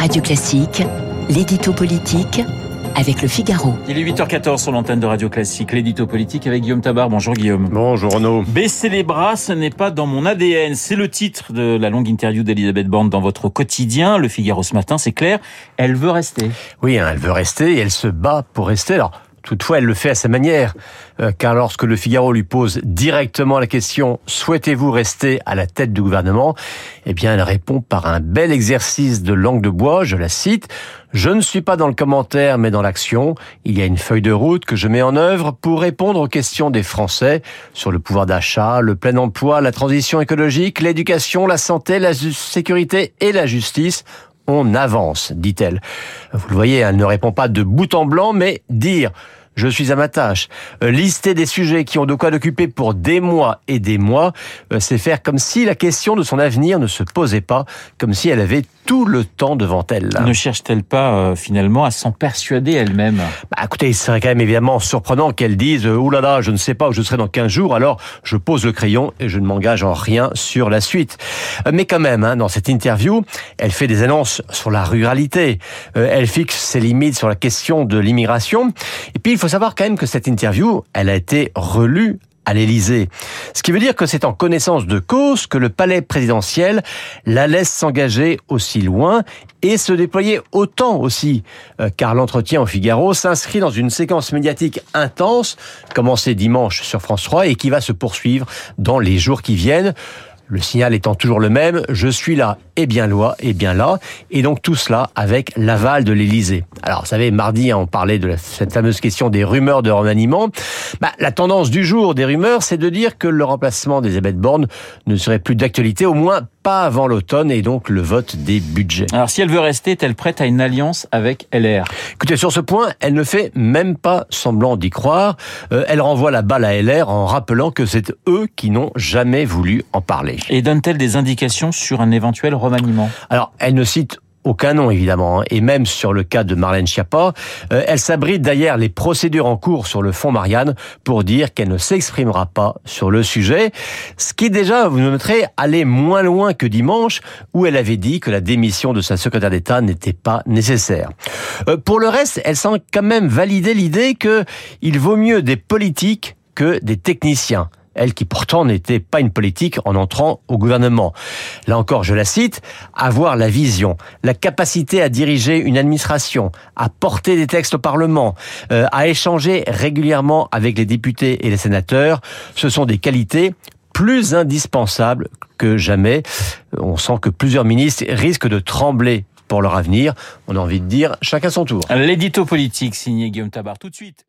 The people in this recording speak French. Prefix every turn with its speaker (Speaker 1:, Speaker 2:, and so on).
Speaker 1: Radio Classique, l'édito politique avec le Figaro.
Speaker 2: Il est 8h14 sur l'antenne de Radio Classique, l'édito politique avec Guillaume Tabar. Bonjour Guillaume.
Speaker 3: Bonjour Renaud.
Speaker 2: Baisser les bras, ce n'est pas dans mon ADN. C'est le titre de la longue interview d'Elisabeth Borne dans votre quotidien. Le Figaro ce matin, c'est clair. Elle veut rester.
Speaker 3: Oui, hein, elle veut rester et elle se bat pour rester. Alors, Toutefois, elle le fait à sa manière, euh, car lorsque le Figaro lui pose directement la question « Souhaitez-vous rester à la tête du gouvernement ?», eh bien, elle répond par un bel exercice de langue de bois, je la cite, « Je ne suis pas dans le commentaire, mais dans l'action. Il y a une feuille de route que je mets en œuvre pour répondre aux questions des Français sur le pouvoir d'achat, le plein emploi, la transition écologique, l'éducation, la santé, la sécurité et la justice on avance, dit-elle. Vous le voyez, elle ne répond pas de bout en blanc, mais dire je suis à ma tâche. Euh, lister des sujets qui ont de quoi l'occuper pour des mois et des mois, euh, c'est faire comme si la question de son avenir ne se posait pas, comme si elle avait tout le temps devant elle.
Speaker 2: Ne cherche-t-elle pas euh, finalement à s'en persuader elle-même?
Speaker 3: Bah, Écoutez, il serait quand même évidemment surprenant qu'elle dise euh, « Ouh là là, je ne sais pas où je serai dans 15 jours, alors je pose le crayon et je ne m'engage en rien sur la suite. Mais quand même, hein, dans cette interview, elle fait des annonces sur la ruralité, elle fixe ses limites sur la question de l'immigration, et puis il faut savoir quand même que cette interview, elle a été relue à l'Élysée. Ce qui veut dire que c'est en connaissance de cause que le palais présidentiel la laisse s'engager aussi loin et se déployer autant aussi, euh, car l'entretien au Figaro s'inscrit dans une séquence médiatique intense, commencée dimanche sur France 3 et qui va se poursuivre dans les jours qui viennent. Le signal étant toujours le même, je suis là et bien là et bien là, et donc tout cela avec l'aval de l'Élysée. Alors, vous savez, mardi, on parlait de cette fameuse question des rumeurs de remaniement. Bah, la tendance du jour des rumeurs, c'est de dire que le remplacement d'Elisabeth Borne ne serait plus d'actualité, au moins pas avant l'automne et donc le vote des budgets.
Speaker 2: Alors si elle veut rester, est-elle prête à une alliance avec LR
Speaker 3: Écoutez, sur ce point, elle ne fait même pas semblant d'y croire. Euh, elle renvoie la balle à LR en rappelant que c'est eux qui n'ont jamais voulu en parler.
Speaker 2: Et donne-t-elle des indications sur un éventuel remaniement?
Speaker 3: Alors, elle ne cite aucun nom évidemment, hein. et même sur le cas de Marlène Schiappa, euh, elle s'abrite d'ailleurs les procédures en cours sur le fonds Marianne pour dire qu'elle ne s'exprimera pas sur le sujet, ce qui déjà, vous noterez, allait moins loin que dimanche, où elle avait dit que la démission de sa secrétaire d'État n'était pas nécessaire. Euh, pour le reste, elle semble quand même valider l'idée que il vaut mieux des politiques que des techniciens elle qui pourtant n'était pas une politique en entrant au gouvernement. Là encore, je la cite, avoir la vision, la capacité à diriger une administration, à porter des textes au Parlement, euh, à échanger régulièrement avec les députés et les sénateurs, ce sont des qualités plus indispensables que jamais. On sent que plusieurs ministres risquent de trembler pour leur avenir. On a envie de dire chacun son tour.
Speaker 2: L'édito politique signé Guillaume Tabar. Tout de suite.